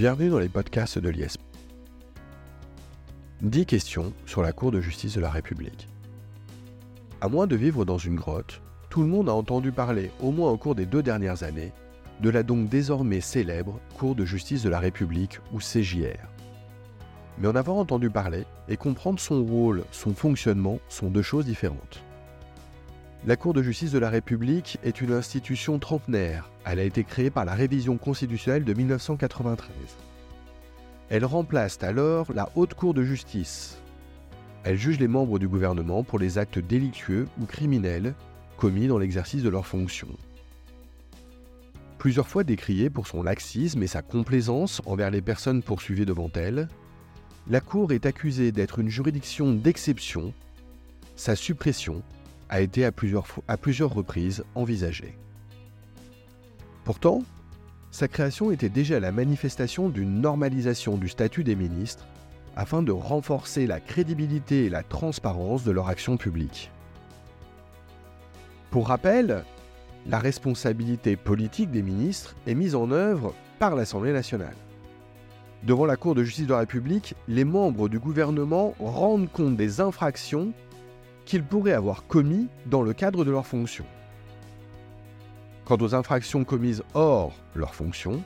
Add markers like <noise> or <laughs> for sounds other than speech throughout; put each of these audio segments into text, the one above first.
Bienvenue dans les podcasts de l'ISP. 10 questions sur la Cour de justice de la République. À moins de vivre dans une grotte, tout le monde a entendu parler, au moins au cours des deux dernières années, de la donc désormais célèbre Cour de justice de la République ou CJR. Mais en avoir entendu parler et comprendre son rôle, son fonctionnement sont deux choses différentes. La Cour de justice de la République est une institution trentenaire. Elle a été créée par la révision constitutionnelle de 1993. Elle remplace alors la Haute Cour de justice. Elle juge les membres du gouvernement pour les actes délictueux ou criminels commis dans l'exercice de leurs fonctions. Plusieurs fois décriée pour son laxisme et sa complaisance envers les personnes poursuivies devant elle, la Cour est accusée d'être une juridiction d'exception. Sa suppression a été à plusieurs, reprises envisagée. Pourtant, sa création était déjà la manifestation d'une normalisation du statut des ministres afin de renforcer la crédibilité et la transparence de leur action publique. Pour rappel, la responsabilité politique des ministres est mise en œuvre par l'Assemblée nationale. Devant la Cour de justice de la République, les membres du gouvernement rendent compte des infractions qu'ils pourraient avoir commis dans le cadre de leurs fonctions. Quant aux infractions commises hors leurs fonctions,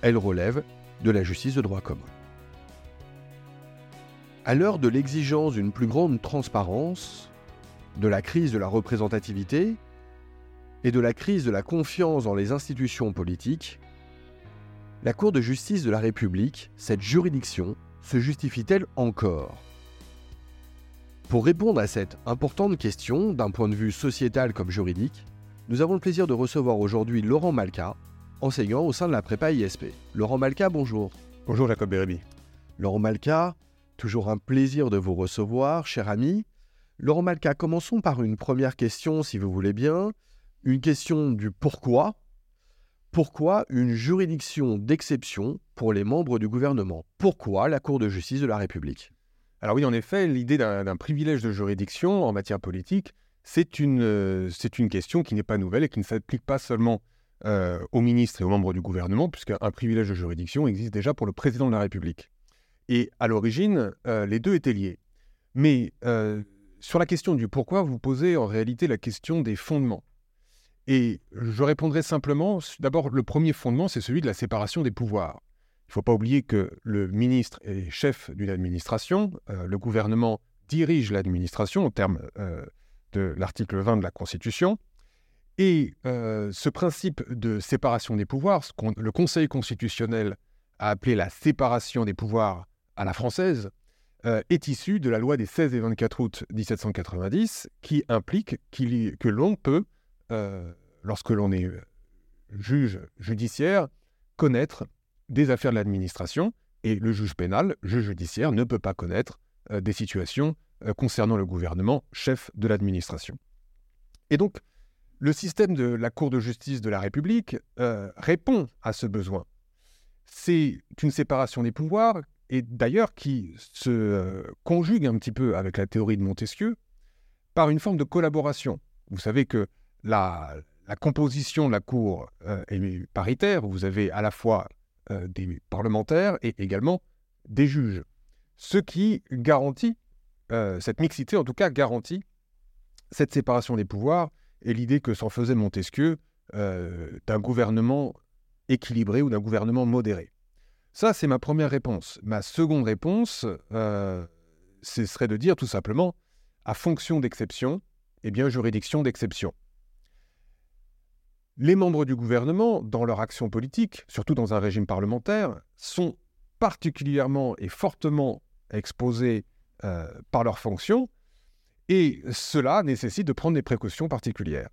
elles relèvent de la justice de droit commun. À l'heure de l'exigence d'une plus grande transparence, de la crise de la représentativité et de la crise de la confiance dans les institutions politiques, la Cour de justice de la République, cette juridiction, se justifie-t-elle encore? Pour répondre à cette importante question, d'un point de vue sociétal comme juridique, nous avons le plaisir de recevoir aujourd'hui Laurent Malka, enseignant au sein de la prépa ISP. Laurent Malka, bonjour. Bonjour Jacob Bérébi. Laurent Malka, toujours un plaisir de vous recevoir, cher ami. Laurent Malka, commençons par une première question, si vous voulez bien. Une question du pourquoi. Pourquoi une juridiction d'exception pour les membres du gouvernement? Pourquoi la Cour de justice de la République? Alors oui, en effet, l'idée d'un privilège de juridiction en matière politique, c'est une, euh, une, question qui n'est pas nouvelle et qui ne s'applique pas seulement euh, aux ministres et aux membres du gouvernement, puisqu'un privilège de juridiction existe déjà pour le président de la République. Et à l'origine, euh, les deux étaient liés. Mais sur la question du pourquoi, vous posez en réalité la question des fondements. Et je répondrai simplement, d'abord, le premier fondement, c'est celui de la séparation des pouvoirs. Il ne faut pas oublier que le ministre est chef d'une administration, euh, le gouvernement dirige l'administration au terme euh, de l'article 20 de la Constitution, et euh, ce principe de séparation des pouvoirs, ce que le Conseil constitutionnel a appelé la séparation des pouvoirs à la française, est issu de la loi des 16 et 24 août 1790, qui implique que l'on peut, lorsque l'on est juge judiciaire, connaître des affaires de l'administration, et le juge pénal, juge judiciaire, ne peut pas connaître euh, des situations euh, concernant le gouvernement, chef de l'administration. Et donc, le système de la Cour de justice de la République euh, répond à ce besoin. C'est une séparation des pouvoirs, et d'ailleurs qui se conjugue un petit peu avec la théorie de Montesquieu, par une forme de collaboration. Vous savez que la, la composition de la Cour est paritaire, vous avez à la fois euh, des parlementaires et également des juges. Ce qui garantit, euh, cette mixité en tout cas garantit cette séparation des pouvoirs et l'idée que s'en faisait Montesquieu euh, d'un gouvernement équilibré ou d'un gouvernement modéré. Ça, c'est ma première réponse. Ma seconde réponse, ce serait de dire tout simplement, à fonction d'exception, eh bien, juridiction d'exception. Les membres du gouvernement, dans leur action politique, surtout dans un régime parlementaire, sont particulièrement et fortement exposés euh, par leurs fonctions, et cela nécessite de prendre des précautions particulières.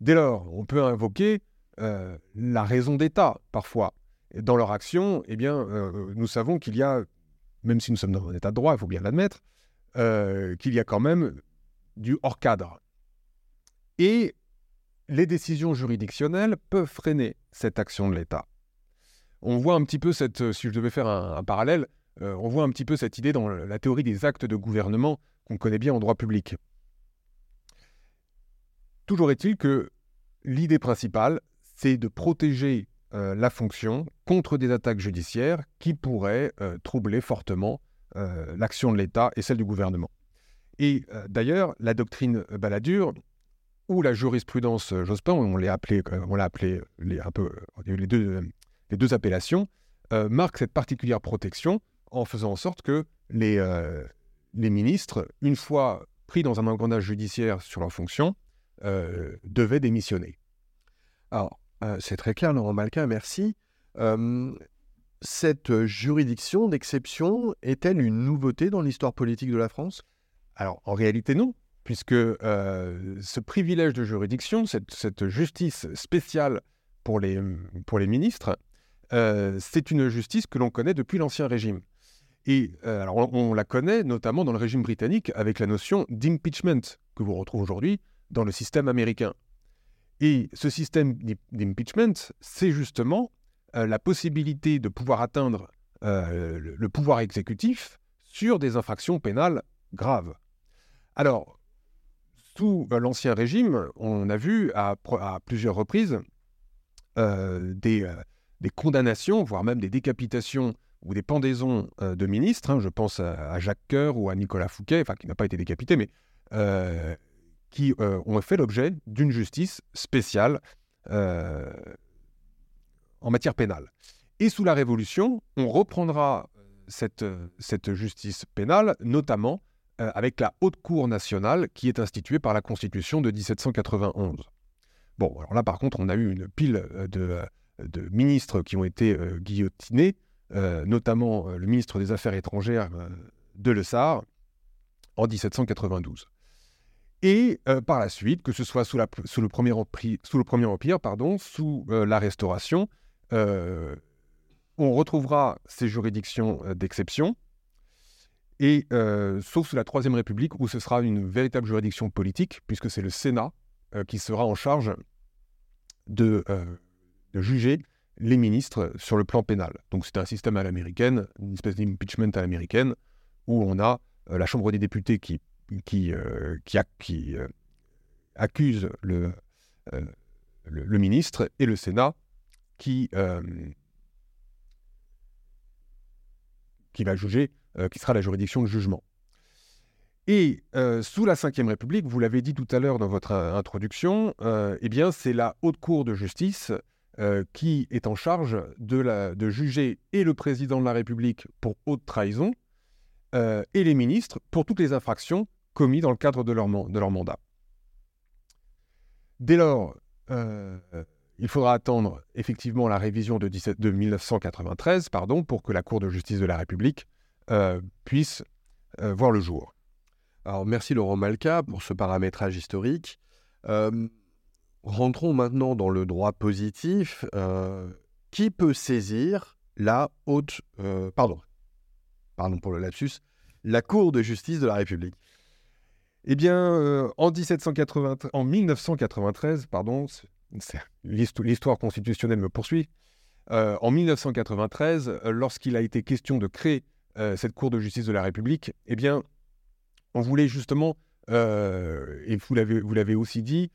Dès lors, on peut invoquer euh, la raison d'État, parfois. dans leur action, eh bien, euh, nous savons qu'il y a, même si nous sommes dans un État de droit, il faut bien l'admettre, qu'il y a quand même du hors-cadre. Et les décisions juridictionnelles peuvent freiner cette action de l'État. On voit un petit peu cette, euh, si je devais faire un, parallèle, euh, on voit un petit peu cette idée dans la théorie des actes de gouvernement qu'on connaît bien en droit public. Toujours est-il que l'idée principale, c'est de protéger la fonction contre des attaques judiciaires qui pourraient troubler fortement l'action de l'État et celle du gouvernement. Et d'ailleurs, la doctrine Balladur ou la jurisprudence Jospin, on l'a appelé, on l'a appelé les, un peu, les deux, appellations, marque cette particulière protection en faisant en sorte que les, ministres, une fois pris dans un engrenage judiciaire sur leur fonction, euh, devaient démissionner. Alors, euh, c'est très clair, Laurent Malka, merci. cette juridiction d'exception est-elle une nouveauté dans l'histoire politique de la France? Alors, en réalité, non, puisque euh, ce privilège de juridiction, cette, justice spéciale pour les, pour les ministres, c'est une justice que l'on connaît depuis l'Ancien Régime. Et euh, on, la connaît notamment dans le régime britannique avec la notion d'impeachment que vous retrouvez aujourd'hui dans le système américain. Et ce système d'impeachment, c'est justement euh, la possibilité de pouvoir atteindre euh, le, pouvoir exécutif sur des infractions pénales graves. Alors, sous l'Ancien Régime, on a vu à, plusieurs reprises des, des, condamnations, voire même des décapitations ou des pendaisons euh, de ministres, hein, je pense à, Jacques Coeur ou à Nicolas Fouquet, enfin qui n'a pas été décapité, mais euh, qui euh, ont fait l'objet d'une justice spéciale en matière pénale. Et sous la Révolution, on reprendra cette justice pénale, notamment avec la Haute Cour nationale qui est instituée par la Constitution de 1791. Bon, alors là par contre, on a eu une pile de, de ministres qui ont été guillotinés, euh, notamment euh, le ministre des Affaires étrangères euh, de Le Sar, en 1792. Et par la suite, que ce soit sous, le, premier Empire, sous le premier Empire, pardon, sous la Restauration, on retrouvera ces juridictions d'exception, et sauf sous la Troisième République, où ce sera une véritable juridiction politique, puisque c'est le Sénat qui sera en charge de, de juger les ministres sur le plan pénal. Donc c'est un système à l'américaine, une espèce d'impeachment à l'américaine, où on a euh, la Chambre des députés qui, euh, euh, accuse le, ministre et le Sénat qui va juger, qui sera la juridiction de jugement. Et sous la Ve République, vous l'avez dit tout à l'heure dans votre introduction, eh bien c'est la Haute Cour de justice euh, qui est en charge de, juger et le président de la République pour haute trahison euh, et les ministres pour toutes les infractions commises dans le cadre de leur, mandat. Dès lors, euh, il faudra attendre effectivement la révision de, 1993 pardon, pour que la Cour de justice de la République puisse voir le jour. Alors merci Laurent Malka pour ce paramétrage historique. Rentrons maintenant dans le droit positif. Euh, qui peut saisir la haute... Euh, pardon. Pardon pour le lapsus. La Cour de justice de la République? Eh bien, euh, en, 1780, en 1993, pardon, l'histoire constitutionnelle me poursuit. en 1993, lorsqu'il a été question de créer cette Cour de justice de la République, eh bien, on voulait justement, et vous l'avez aussi dit,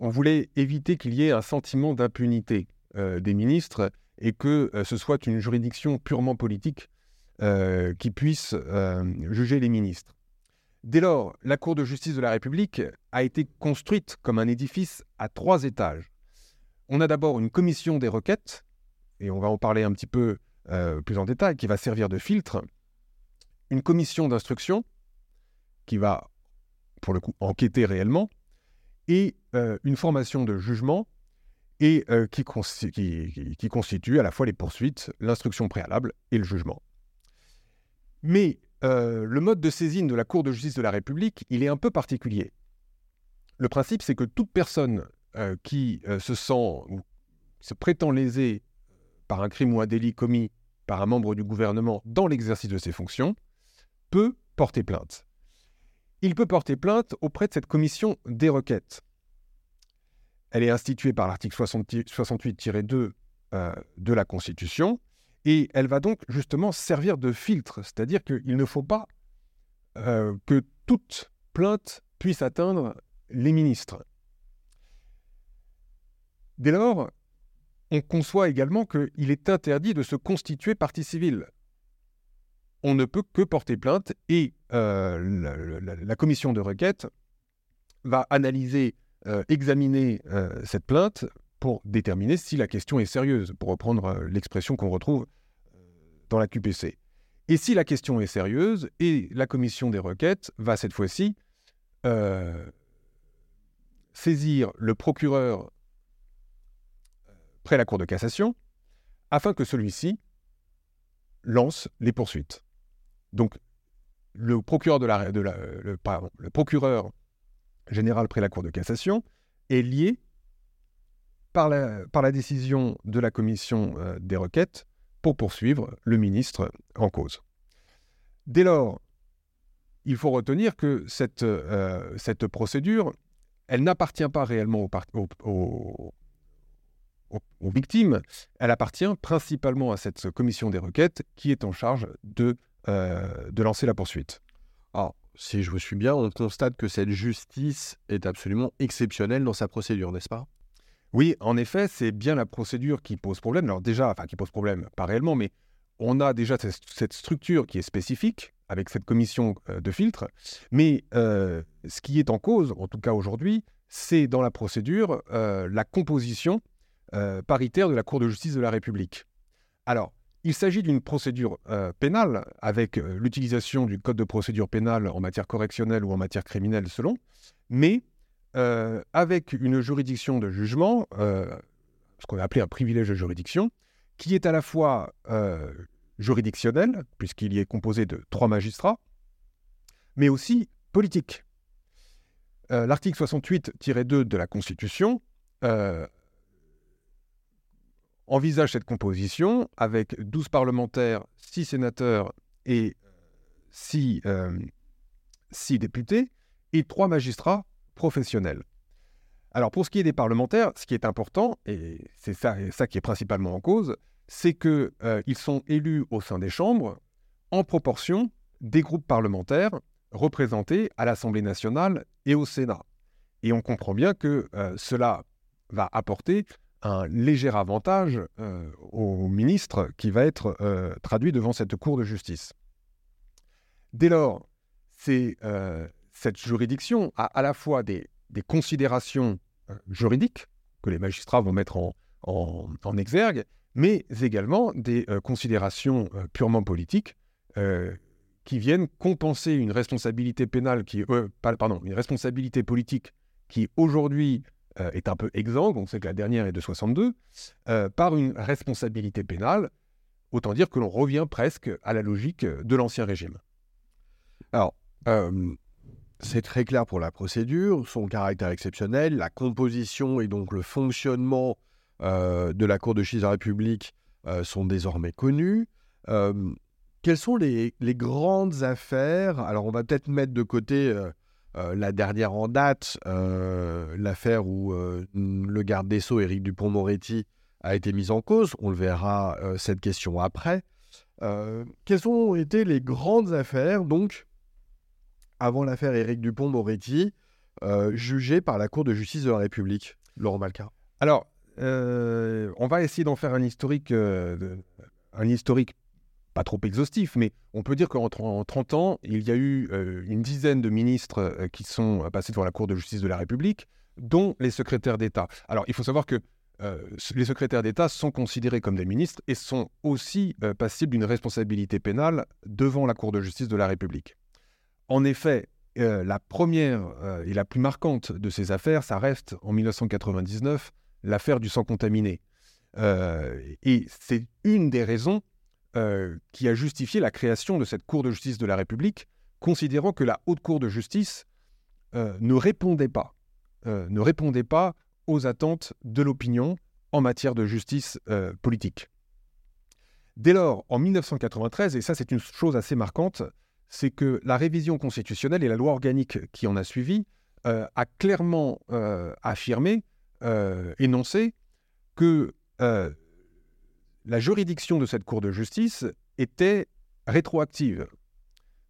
on voulait éviter qu'il y ait un sentiment d'impunité euh, des ministres et que euh, ce soit une juridiction purement politique euh, qui puisse juger les ministres. Dès lors, la Cour de justice de la République a été construite comme un édifice à trois étages. On a d'abord une commission des requêtes, et on va en parler un petit peu plus en détail, qui va servir de filtre, une commission d'instruction, qui va, pour le coup, enquêter réellement, et euh, une formation de jugement euh, qui, constitue à la fois les poursuites, l'instruction préalable et le jugement. Mais euh, le mode de saisine de la Cour de justice de la République, il est un peu particulier. Le principe, c'est que toute personne qui se sent ou se prétend lésée par un crime ou un délit commis par un membre du gouvernement dans l'exercice de ses fonctions peut porter plainte il peut porter plainte auprès de cette commission des requêtes. Elle est instituée par l'article 68-2 euh, de la Constitution et elle va donc justement servir de filtre, c'est-à-dire qu'il ne faut pas euh, que toute plainte puisse atteindre les ministres. Dès lors, on conçoit également qu'il est interdit de se constituer partie civile. On ne peut que porter plainte et euh, la, commission de requête va analyser, euh, examiner euh, cette plainte pour déterminer si la question est sérieuse, pour reprendre l'expression qu'on retrouve dans la QPC. Et si la question est sérieuse, et la commission des requêtes va cette fois-ci saisir le procureur près la Cour de cassation, afin que celui-ci lance les poursuites. Donc, le procureur, de la, général près la Cour de cassation est lié par la, décision de la commission euh, des requêtes pour poursuivre le ministre en cause. Dès lors, il faut retenir que cette, euh, procédure, elle n'appartient pas réellement aux, aux, victimes, elle appartient principalement à cette commission des requêtes qui est en charge de, euh, de lancer la poursuite. Alors, si je me suis bien, on constate que cette justice est absolument exceptionnelle dans sa procédure, n'est-ce pas? Oui, en effet, c'est bien la procédure qui pose problème. Alors déjà, enfin qui pose problème, pas réellement, mais on a déjà cette structure qui est spécifique avec cette commission euh, de filtre. Mais euh, ce qui est en cause, en tout cas aujourd'hui, c'est dans la procédure la composition euh, paritaire de la Cour de justice de la République. Alors, il s'agit d'une procédure euh, pénale avec euh, l'utilisation du code de procédure pénale en matière correctionnelle ou en matière criminelle selon, mais avec une juridiction de jugement, ce qu'on a appelé un privilège de juridiction, qui est à la fois juridictionnel, puisqu'il y est composé de trois magistrats, mais aussi politique. L'article 68-2 de la Constitution envisage cette composition avec 12 parlementaires, 6 sénateurs et 6, euh, députés et 3 magistrats professionnels. Alors pour ce qui est des parlementaires, ce qui est important, et c'est ça, qui est principalement en cause, c'est qu'ils euh, sont élus au sein des chambres en proportion des groupes parlementaires représentés à l'Assemblée nationale et au Sénat. Et on comprend bien que euh, cela va apporter un léger avantage euh, au ministre qui va être euh, traduit devant cette Cour de justice. Dès lors, euh, cette juridiction a à la fois des, considérations juridiques que les magistrats vont mettre en, exergue, mais également des considérations purement politiques qui viennent compenser une responsabilité pénale qui, pardon, une responsabilité politique qui aujourd'hui euh, est un peu exsangue, on sait que la dernière est de 62, euh, par une responsabilité pénale, autant dire que l'on revient presque à la logique de l'Ancien Régime. Alors, euh, c'est très clair pour la procédure, son caractère exceptionnel, la composition et donc le fonctionnement de la Cour de justice de la République sont désormais connus. quelles sont les, les, grandes affaires? Alors, on va peut-être mettre de côté euh, la dernière en date, euh, l'affaire où euh, le garde des Sceaux, Éric Dupont-Moretti, a été mise en cause. On le verra cette question après. quelles ont été les grandes affaires, donc, avant l'affaire Éric Dupont-Moretti, jugées par la Cour de justice de la République Laurent Malka Alors, on va essayer d'en faire un historique, un historique pas trop exhaustif, mais on peut dire qu'en 30 ans, il y a eu euh, une dizaine de ministres euh, qui sont passés devant la Cour de justice de la République, dont les secrétaires d'État. Alors, il faut savoir que euh, les secrétaires d'État sont considérés comme des ministres et sont aussi passibles d'une responsabilité pénale devant la Cour de justice de la République. En effet, la première et la plus marquante de ces affaires, ça reste en 1999 l'affaire du sang contaminé. et c'est une des raisons euh, qui a justifié la création de cette Cour de justice de la République, considérant que la Haute Cour de justice euh, ne répondait pas, euh, ne répondait pas aux attentes de l'opinion en matière de justice politique. Dès lors, en 1993, et ça c'est une chose assez marquante, c'est que la révision constitutionnelle et la loi organique qui en a suivi a clairement affirmé, énoncé, que la juridiction de cette Cour de justice était rétroactive.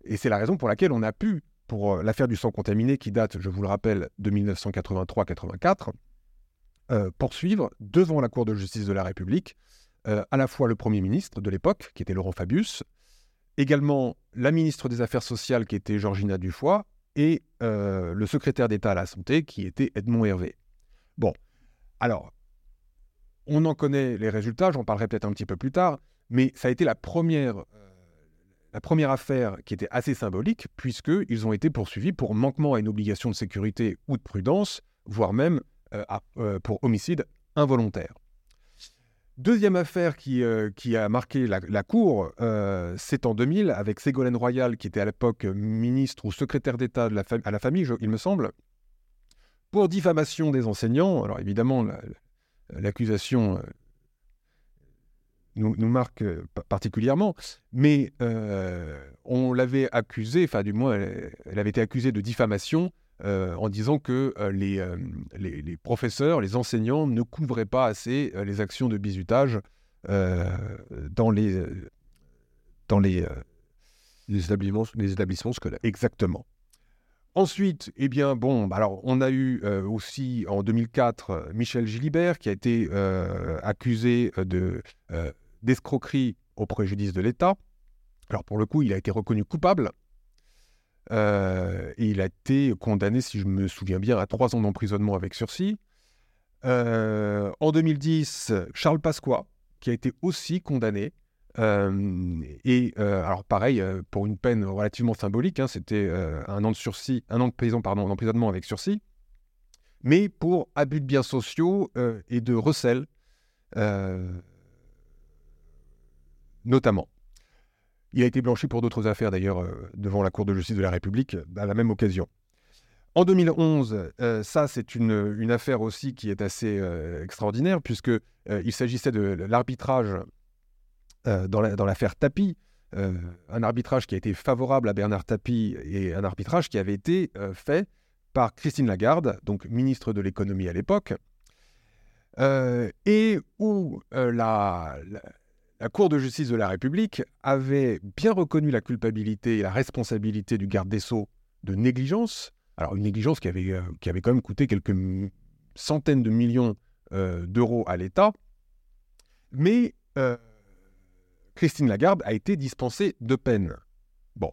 Et c'est la raison pour laquelle on a pu, pour euh, l'affaire du sang contaminé qui date, je vous le rappelle, de 1983-84, poursuivre devant la Cour de justice de la République à la fois le Premier ministre de l'époque, qui était Laurent Fabius, également la ministre des Affaires sociales, qui était Georgina Dufoy, et le secrétaire d'État à la Santé, qui était Edmond Hervé. Bon, alors, on en connaît les résultats, j'en parlerai peut-être un petit peu plus tard, mais ça a été la première, euh, affaire qui était assez symbolique, puisqu'ils ont été poursuivis pour manquement à une obligation de sécurité ou de prudence, voire même euh, euh, pour homicide involontaire. Deuxième affaire qui, qui a marqué la, Cour, c'est en 2000 avec Ségolène Royal, qui était à l'époque ministre ou secrétaire d'État à la famille, il me semble, pour diffamation des enseignants. Alors évidemment, l'accusation nous, marque euh, particulièrement, mais euh, on l'avait accusée, enfin du moins elle, avait été accusée de diffamation euh, en disant que les, les, professeurs, les enseignants ne couvraient pas assez les actions de bizutage dans les, dans les, les, établissements, les établissements scolaires. Exactement. Ensuite, eh bah, on a eu aussi en 2004 Michel Gilibert qui a été accusé de d'escroquerie au préjudice de l'État. Alors pour le coup, il a été reconnu coupable. Euh, et il a été condamné, si je me souviens bien, à trois ans d'emprisonnement avec sursis. Euh, en 2010, Charles Pasqua, qui a été aussi condamné. Et alors pareil, pour une peine relativement symbolique, hein, c'était un an de sursis, un an de prison, pardon, d'emprisonnement avec sursis, mais pour abus de biens sociaux et de recel notamment. Il a été blanchi pour d'autres affaires d'ailleurs devant la Cour de justice de la République à la même occasion. En 2011, euh, ça c'est une, affaire aussi qui est assez extraordinaire puisque il s'agissait de l'arbitrage dans l'affaire la, Tapie, un arbitrage qui a été favorable à Bernard Tapie et un arbitrage qui avait été fait par Christine Lagarde, donc ministre de l'économie à l'époque, et où la la Cour de justice de la République avait bien reconnu la culpabilité et la responsabilité du garde des Sceaux de négligence. Alors une négligence qui avait, euh, qui avait quand même coûté quelques centaines de millions euh, d'euros à l'État. Mais euh, Christine Lagarde a été dispensée de peine. Bon,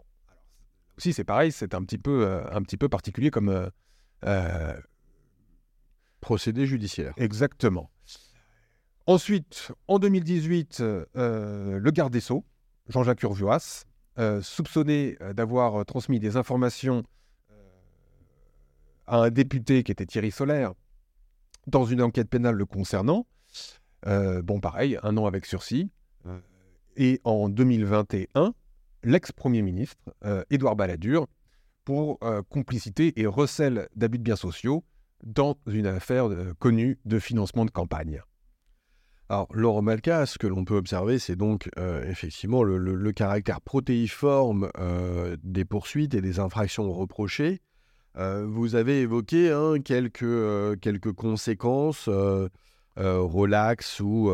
aussi c'est pareil, c'est un, petit peu, un petit peu particulier comme... Procédé judiciaire. Exactement. Ensuite, en 2018, euh, le garde des Sceaux, Jean-Jacques Urvoas, euh, soupçonné euh, d'avoir transmis des informations à un député qui était Thierry Solaire dans une enquête pénale le concernant. bon, pareil, un an avec sursis. Et en 2021, l'ex-premier ministre, Édouard Balladur, pour complicité et recel d'abus de biens sociaux dans une affaire connue de financement de campagne. Alors, Laurent Malka, ce que l'on peut observer, c'est donc euh, effectivement le, caractère protéiforme euh, des poursuites et des infractions reprochées. Euh, vous avez évoqué hein, quelques, quelques conséquences, relax ou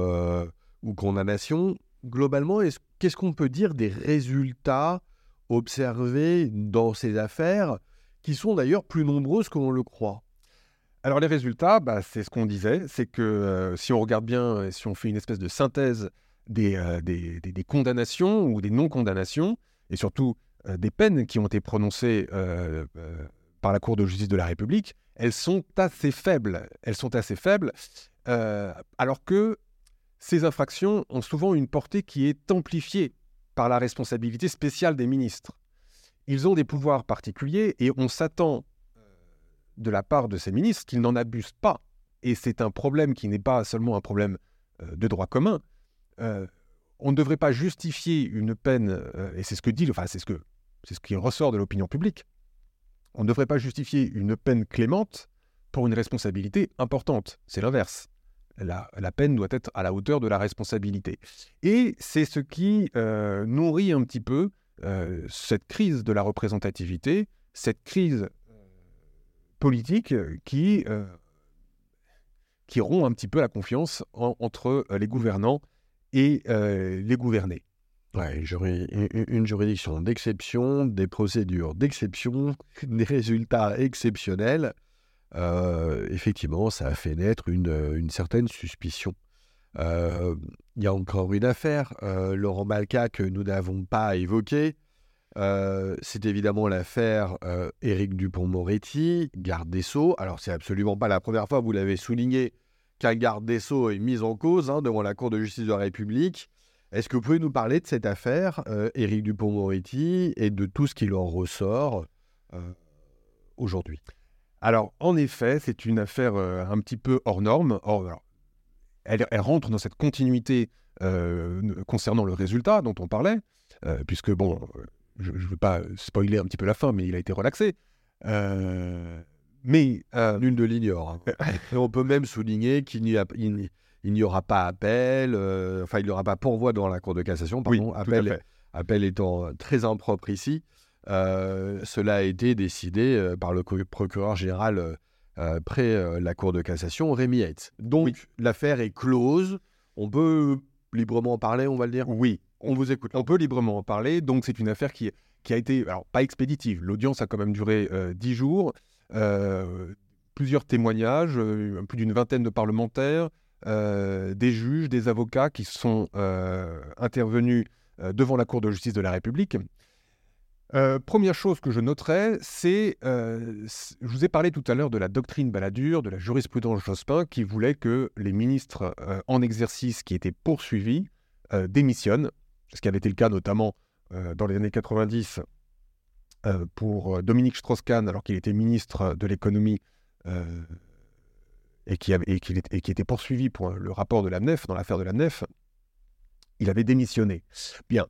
condamnation. Globalement, qu'est-ce qu'on peut dire des résultats observés dans ces affaires, qui sont d'ailleurs plus nombreuses que le croit? Alors les résultats, bah, c'est ce qu'on disait, c'est que euh, si on regarde bien, si on fait une espèce de synthèse des, euh, des, condamnations ou des non-condamnations, et surtout euh, des peines qui ont été prononcées par la Cour de justice de la République, elles sont assez faibles. Elles sont assez faibles, alors que ces infractions ont souvent une portée qui est amplifiée par la responsabilité spéciale des ministres. Ils ont des pouvoirs particuliers et on s'attend de la part de ces ministres qu'ils n'en abusent pas. Et c'est un problème qui n'est pas seulement un problème euh, de droit commun. Euh, on ne devrait pas justifier une peine, euh, et c'est ce que dit, enfin c'est ce que c'est ce qui ressort de l'opinion publique. On ne devrait pas justifier une peine clémente pour une responsabilité importante. C'est l'inverse. La, peine doit être à la hauteur de la responsabilité. Et c'est ce qui nourrit un petit peu cette crise de la représentativité, cette crise politique euh, qui, euh, qui rompt un petit peu la confiance entre euh, les gouvernants et les gouvernés. Ouais, une juridiction d'exception, des procédures d'exception, des résultats exceptionnels. Effectivement, ça a fait naître une, certaine suspicion. il y a encore une affaire, Laurent Malka, que nous n'avons pas évoquée. c'est évidemment l'affaire Éric Dupont-Moretti, garde des Sceaux. Alors, c'est absolument pas la première fois, vous l'avez souligné, qu'un garde des Sceaux est mis en cause hein, devant la Cour de justice de la République. Est-ce que vous pouvez nous parler de cette affaire, euh, Éric Dupont-Moretti, et de tout ce qui en ressort euh, aujourd'hui? Alors, en effet, c'est une affaire euh, un petit peu hors norme. elle, rentre dans cette continuité concernant le résultat dont on parlait, puisque, bon, je ne veux pas spoiler un petit peu la fin, mais il a été relaxé. mais nul ne l'ignore. Hein. <laughs> on peut même souligner qu'il n'y a, il n'y aura pas appel, euh, enfin, il n'y aura pas pourvoi devant la Cour de cassation, pardon, appel, appel étant très impropre ici. Euh, cela a été décidé euh, par le procureur général près la Cour de cassation, Rémi Yates. Donc, l'affaire est close. On peut librement en parler, on va le dire? Oui, on vous écoute. On peut librement en parler. Donc, c'est une affaire qui, qui a été, alors pas expéditive. L'audience a quand même duré dix jours. plusieurs témoignages, plus d'une vingtaine de parlementaires, euh, des juges, des avocats qui sont euh, intervenus euh, devant la Cour de justice de la République. Première chose que je noterai, c'est, je vous ai parlé tout à l'heure de la doctrine Balladur, de la jurisprudence Jospin, qui voulait que les ministres en exercice qui étaient poursuivis démissionnent, ce qui avait été le cas notamment dans les années 90 pour Dominique Strauss-Kahn, alors qu'il était ministre de l'économie et qui, avait, et qui, était poursuivi pour le rapport de la NEF, dans l'affaire de la NEF, il avait démissionné. Bien.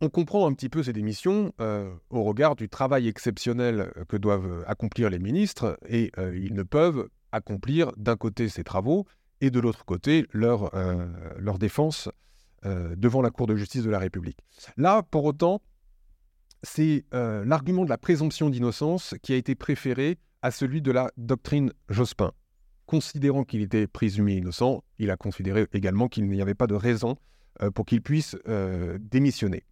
On comprend un petit peu ces démissions euh, au regard du travail exceptionnel euh, que doivent euh, accomplir les ministres, et ils ne peuvent accomplir d'un côté ces travaux et de l'autre côté leur, défense devant la Cour de justice de la République. Là, pour autant, c'est l'argument de la présomption d'innocence qui a été préféré à celui de la doctrine Jospin considérant qu'il était présumé innocent, il a considéré également qu'il n'y avait pas de raison pour qu'il puisse démissionner.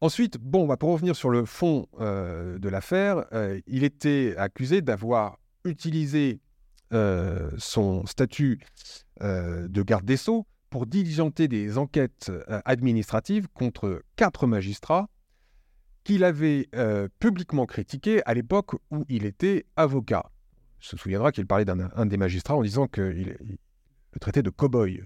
Ensuite, bon, bah, pour revenir sur le fond euh, de l'affaire, il était accusé d'avoir utilisé son statut de garde des sceaux pour diligenter des enquêtes administratives contre quatre magistrats qu'il avait publiquement critiqués à l'époque où il était avocat se souviendra qu'il parlait d'un des magistrats en disant que il, le traitait de cow-boy.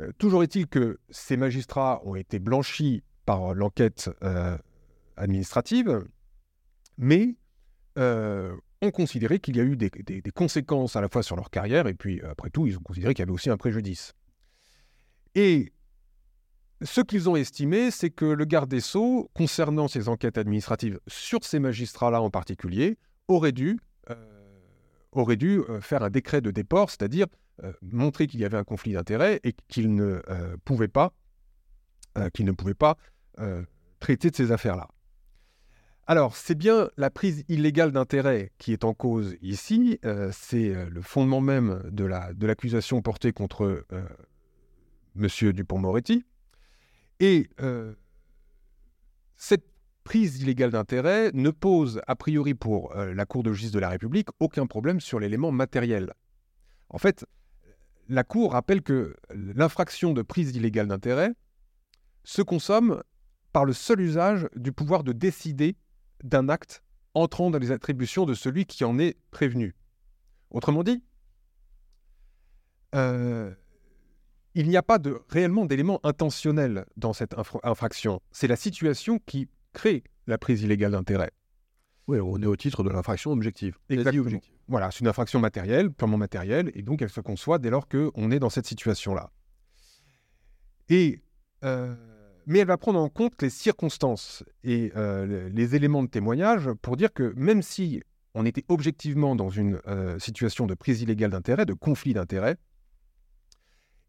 Euh, toujours est-il que ces magistrats ont été blanchis par l'enquête euh, administrative, mais euh, ont considéré qu'il y a eu des, conséquences à la fois sur leur carrière, et puis après tout, ils ont considéré qu'il y avait aussi un préjudice. Et ce qu'ils ont estimé, c'est que le garde des Sceaux, concernant ces enquêtes administratives sur ces magistrats-là en particulier, aurait dû, aurait dû faire un décret de déport, c'est-à-dire euh, montrer qu'il y avait un conflit d'intérêts et qu'il ne pouvait pas, qu'il ne pouvait pas traiter de ces affaires-là. Alors, c'est bien la prise illégale d'intérêt qui est en cause ici. c'est le fondement même de l'accusation portée contre M. Dupont-Moretti. Et euh, cette prise illégale d'intérêt ne pose, a priori pour euh, la Cour de justice de la République, aucun problème sur l'élément matériel. En fait, la Cour rappelle que l'infraction de prise illégale d'intérêt se consomme par le seul usage du pouvoir de décider d'un acte entrant dans les attributions de celui qui en est prévenu. Autrement dit, euh, il n'y a pas réellement d'élément intentionnel dans cette infraction. C'est la situation qui crée la prise illégale d'intérêt. Oui, on est au titre de l'infraction objective. Exactement. Voilà, c'est une infraction matérielle, purement matérielle, et donc elle se conçoit dès lors qu'on est dans cette situation-là. Et, euh, mais elle va prendre en compte les circonstances et euh, les éléments de témoignage pour dire que même si on était objectivement dans une euh, situation de prise illégale d'intérêt, de conflit d'intérêt,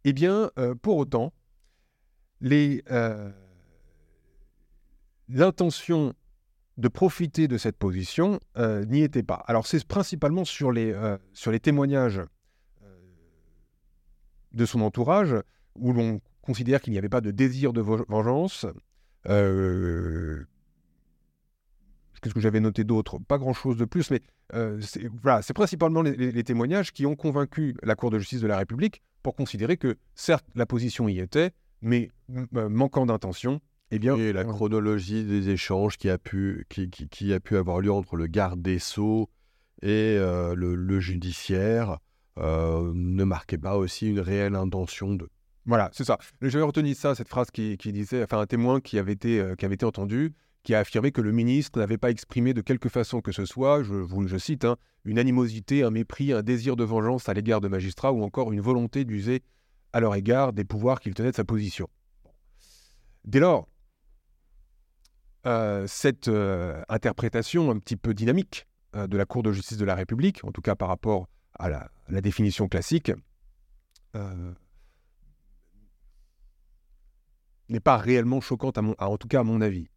eh bien, pour autant, l'intention de profiter de cette position euh, n'y était pas. Alors, c'est principalement sur les, sur les témoignages de son entourage où l'on considère qu'il n'y avait pas de désir de vengeance. qu'est-ce que j'avais noté d'autre? Pas grand-chose de plus, mais c'est principalement les, témoignages qui ont convaincu la Cour de justice de la République pour considérer que, certes, la position y était, mais manquant d'intention, eh bien, et la chronologie des échanges qui a pu, qui, qui, a pu avoir lieu entre le garde des Sceaux et le, judiciaire ne marquait pas aussi une réelle intention de voilà, c'est ça. J'avais retenu ça, cette phrase qui, disait, enfin un témoin qui avait été, euh, qui avait été entendu, qui a affirmé que le ministre n'avait pas exprimé de quelque façon que ce soit, je, vous, je cite, hein, une animosité, un mépris, un désir de vengeance à l'égard de magistrats ou encore une volonté d'user à leur égard des pouvoirs qu'il tenait de sa position. Dès lors, euh, cette euh, interprétation un petit peu dynamique de la Cour de justice de la République, en tout cas par rapport à la, la définition classique, n'est pas réellement choquante, à en tout cas à mon avis.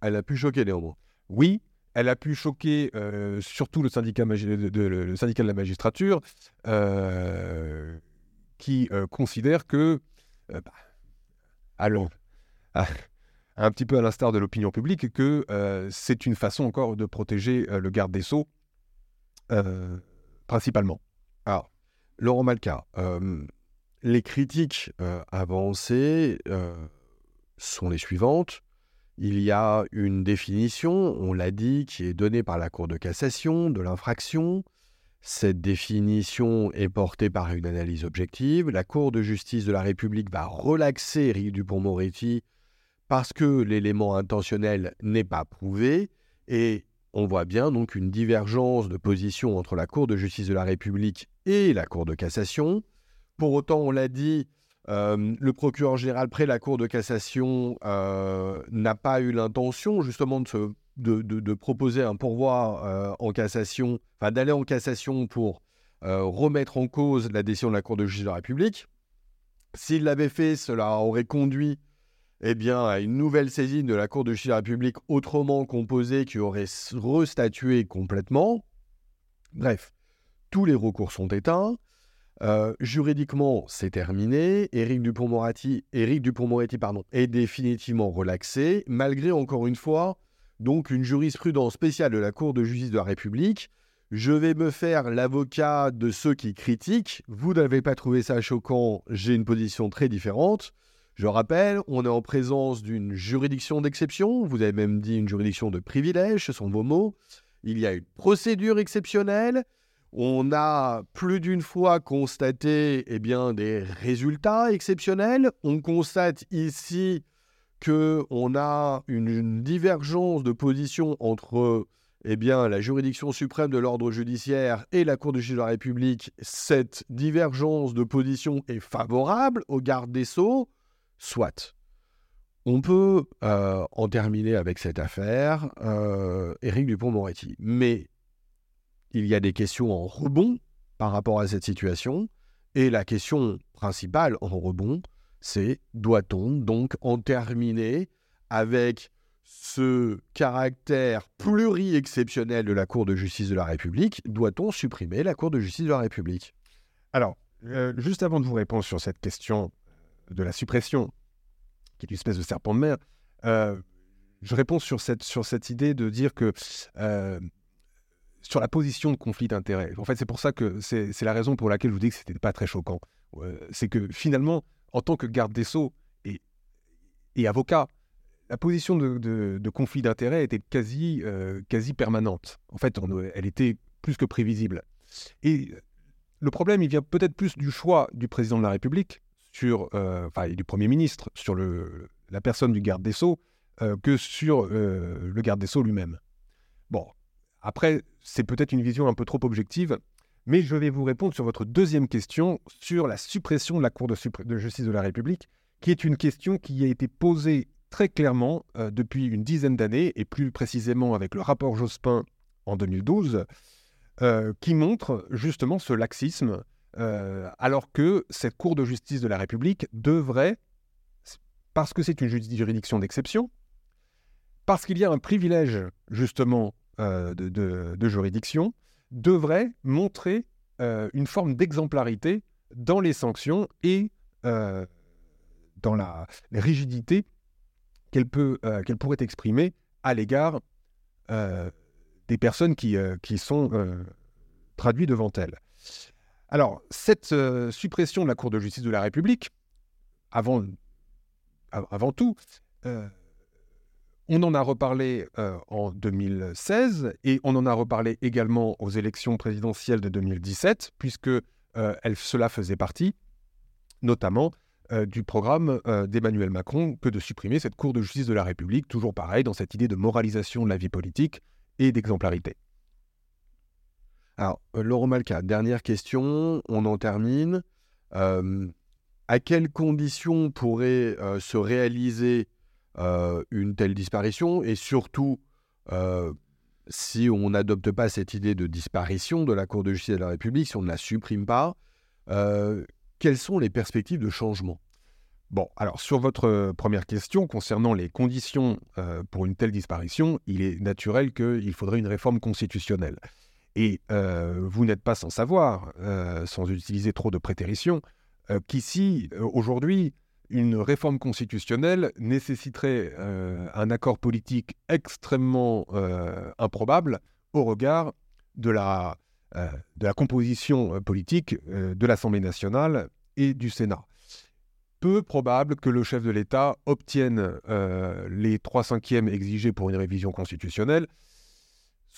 Elle a pu choquer néanmoins. Oui, elle a pu choquer euh, surtout le syndicat, de, le syndicat de la magistrature, euh, qui euh, considère que, bah, allons, un petit peu à l'instar de l'opinion publique, que c'est une façon encore de protéger le garde des sceaux, principalement. Alors, Laurent Malka, les critiques euh, avancées euh, sont les suivantes. Il y a une définition, on l'a dit, qui est donnée par la Cour de cassation de l'infraction. Cette définition est portée par une analyse objective. La Cour de justice de la République va relaxer Eric Dupont-Moretti parce que l'élément intentionnel n'est pas prouvé. Et on voit bien donc une divergence de position entre la Cour de justice de la République et la Cour de cassation. Pour autant, on l'a dit, euh, le procureur général près la Cour de cassation euh, n'a pas eu l'intention justement de, de, proposer un pourvoi euh, en cassation, enfin d'aller en cassation pour remettre en cause la décision de la Cour de justice de la République. S'il l'avait fait, cela aurait conduit eh bien, une nouvelle saisine de la Cour de justice de la République autrement composée qui aurait restatué complètement. Bref, tous les recours sont éteints. Euh, juridiquement, c'est terminé. Éric Dupont-Moretti, Dupont pardon, est définitivement relaxé, malgré encore une fois donc une jurisprudence spéciale de la Cour de justice de la République. Je vais me faire l'avocat de ceux qui critiquent. Vous n'avez pas trouvé ça choquant, j'ai une position très différente. Je rappelle, on est en présence d'une juridiction d'exception, vous avez même dit une juridiction de privilège, ce sont vos mots. Il y a une procédure exceptionnelle, on a plus d'une fois constaté eh bien, des résultats exceptionnels. On constate ici qu'on a une, divergence de position entre eh bien, la juridiction suprême de l'ordre judiciaire et la Cour de justice de la République. Cette divergence de position est favorable au garde des sceaux, soit. On peut euh, en terminer avec cette affaire, euh, Éric Dupont-Moretti. Mais il y a des questions en rebond par rapport à cette situation. Et la question principale en rebond, c'est doit-on donc en terminer avec ce caractère pluri-exceptionnel de la Cour de justice de la République? Doit-on supprimer la Cour de justice de la République? Alors, euh, juste avant de vous répondre sur cette question de la suppression, qui est une espèce de serpent de mer, euh, je réponds sur cette, sur cette idée de dire que euh, sur la position de conflit d'intérêts. En fait, c'est pour ça que c'est la raison pour laquelle je vous dis que ce n'était pas très choquant. c'est que finalement, en tant que garde des Sceaux et, et avocat, la position de, conflit d'intérêts était quasi, euh, quasi permanente. En fait, elle était plus que prévisible. Et le problème, il vient peut-être plus du choix du président de la République sur, euh, enfin, et du Premier ministre sur le, la personne du garde des Sceaux euh, que sur le garde des Sceaux lui-même. Bon, après, c'est peut-être une vision un peu trop objective, mais je vais vous répondre sur votre deuxième question sur la suppression de la Cour de, justice de la République, qui est une question qui a été posée très clairement euh, depuis une dizaine d'années, et plus précisément avec le rapport Jospin en 2012, euh, qui montre justement ce laxisme, euh, alors que cette Cour de justice de la République devrait, parce que c'est une juridiction d'exception, parce qu'il y a un privilège justement euh, de, juridiction devrait montrer euh, une forme d'exemplarité dans les sanctions et dans la, rigidité qu'elle pourrait exprimer à l'égard des personnes qui, sont traduites devant elles. Alors, cette suppression de la Cour de justice de la République, avant, tout, on en a reparlé en 2016 et on en a reparlé également aux élections présidentielles de 2017, puisque cela faisait partie notamment euh, du programme euh, d'Emmanuel Macron que de supprimer cette Cour de justice de la République, toujours pareil, dans cette idée de moralisation de la vie politique et d'exemplarité. Alors, euh, Laurent Malka, dernière question, on en termine. à quelles conditions pourrait se réaliser une telle disparition? Et surtout si on n'adopte pas cette idée de disparition de la Cour de justice de la République, si on ne la supprime pas, quelles sont les perspectives de changement? Bon, alors sur votre euh, première question concernant les conditions euh, pour une telle disparition, il est naturel qu'il faudrait une réforme constitutionnelle. Et euh, vous n'êtes pas sans savoir, sans utiliser trop de prétéritions, qu'ici, aujourd'hui, une réforme constitutionnelle nécessiterait un accord politique extrêmement improbable au regard de la euh, de la composition euh, politique euh, de l'Assemblée nationale et du Sénat. Peu probable que le chef de l'État obtienne les trois cinquièmes exigés pour une révision constitutionnelle,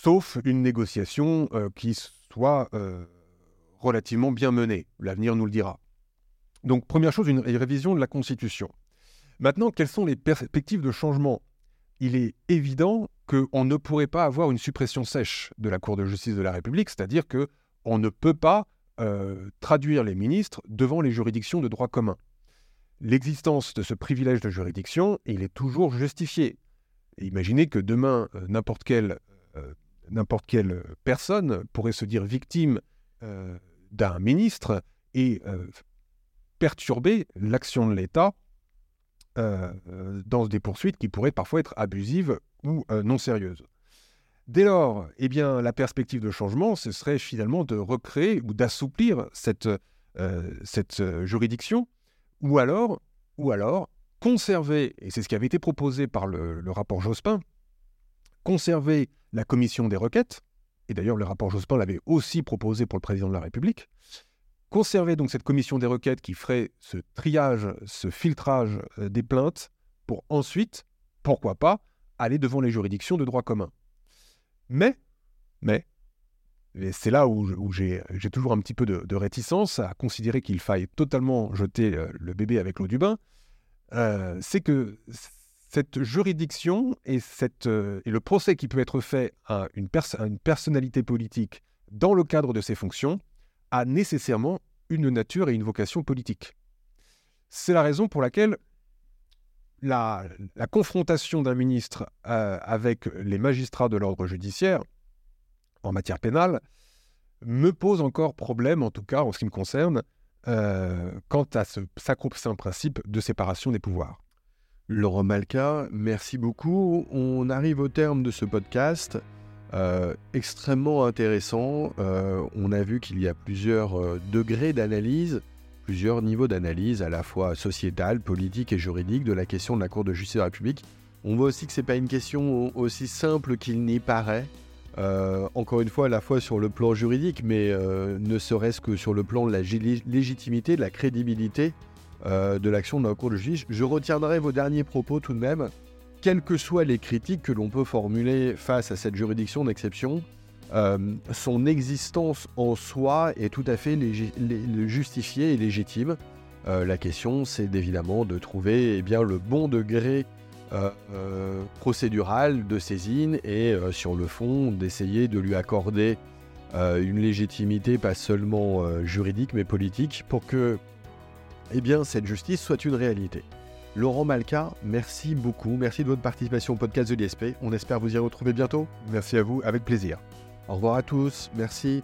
sauf une négociation qui soit relativement bien menée. L'avenir nous le dira. Donc, première chose, une révision de la Constitution. Maintenant, quelles sont les perspectives de changement? Il est évident qu'on ne pourrait pas avoir une suppression sèche de la Cour de justice de la République, c'est-à-dire que on ne peut pas euh, traduire les ministres devant les juridictions de droit commun. L'existence de ce privilège de juridiction, il est toujours justifié. imaginez que demain, euh, n'importe euh, n'importe quelle personne pourrait se dire victime d'un ministre et perturber l'action de l'État dans des poursuites qui pourraient parfois être abusives ou euh, non sérieuses. Dès lors, eh bien, la perspective de changement, ce serait finalement de recréer ou d'assouplir cette, euh, euh, juridiction, ou alors, conserver, et c'est ce qui avait été proposé par le, rapport Jospin, conserver la commission des requêtes, et d'ailleurs le rapport Jospin l'avait aussi proposé pour le président de la République, conserver donc cette commission des requêtes qui ferait ce triage, ce filtrage des plaintes, pour ensuite, pourquoi pas, aller devant les juridictions de droit commun. Mais, mais, et c'est là où, j'ai toujours un petit peu de, réticence à considérer qu'il faille totalement jeter euh, le bébé avec l'eau du bain, euh, c'est que cette juridiction euh, et, le procès qui peut être fait à une, à une personnalité politique dans le cadre de ses fonctions a nécessairement une nature et une vocation politique. C'est la raison pour laquelle la, confrontation d'un ministre euh, avec les magistrats de l'ordre judiciaire en matière pénale me pose encore problème, en tout cas en ce qui me concerne, euh, quant à ce sacro-saint principe de séparation des pouvoirs. Laurent Malka, merci beaucoup. On arrive au terme de ce podcast. Euh, extrêmement intéressant. on a vu qu'il y a plusieurs degrés d'analyse plusieurs niveaux d'analyse, à la fois sociétale, politique et juridique, de la question de la Cour de justice de la République. On voit aussi que ce n'est pas une question aussi simple qu'il n'y paraît. Euh, encore une fois, à la fois sur le plan juridique, mais euh, ne serait-ce que sur le plan de la légitimité, de la crédibilité euh, de l'action de la Cour de justice. Je retiendrai vos derniers propos tout de même. Quelles que soient les critiques que l'on peut formuler face à cette juridiction d'exception, euh, son existence en soi est tout à fait justifiée et légitime. Euh, la question, c'est évidemment de trouver eh bien, le bon degré procédural de saisine et sur le fond d'essayer de lui accorder une légitimité pas seulement juridique mais politique pour que eh bien, cette justice soit une réalité. Laurent Malka, merci beaucoup. Merci de votre participation au podcast de l'ISP. On espère vous y retrouver bientôt. Merci à vous, avec plaisir. Au revoir à tous, merci.